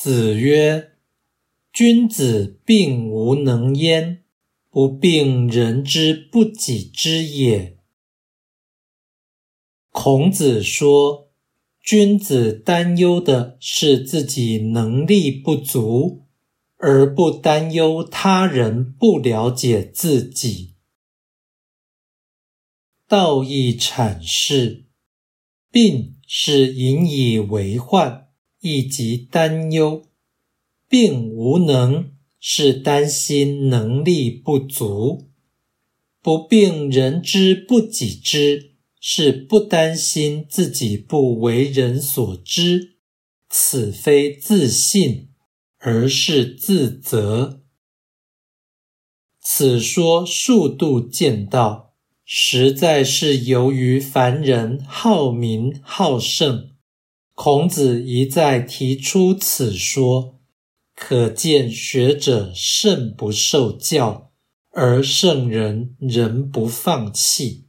子曰：“君子病无能焉，不病人之不己知也。”孔子说，君子担忧的是自己能力不足，而不担忧他人不了解自己。道义阐释：病是引以为患。以及担忧，并无能是担心能力不足；不病人之不己知，是不担心自己不为人所知。此非自信，而是自责。此说数度见道，实在是由于凡人好名好胜。孔子一再提出此说，可见学者甚不受教，而圣人仍不放弃。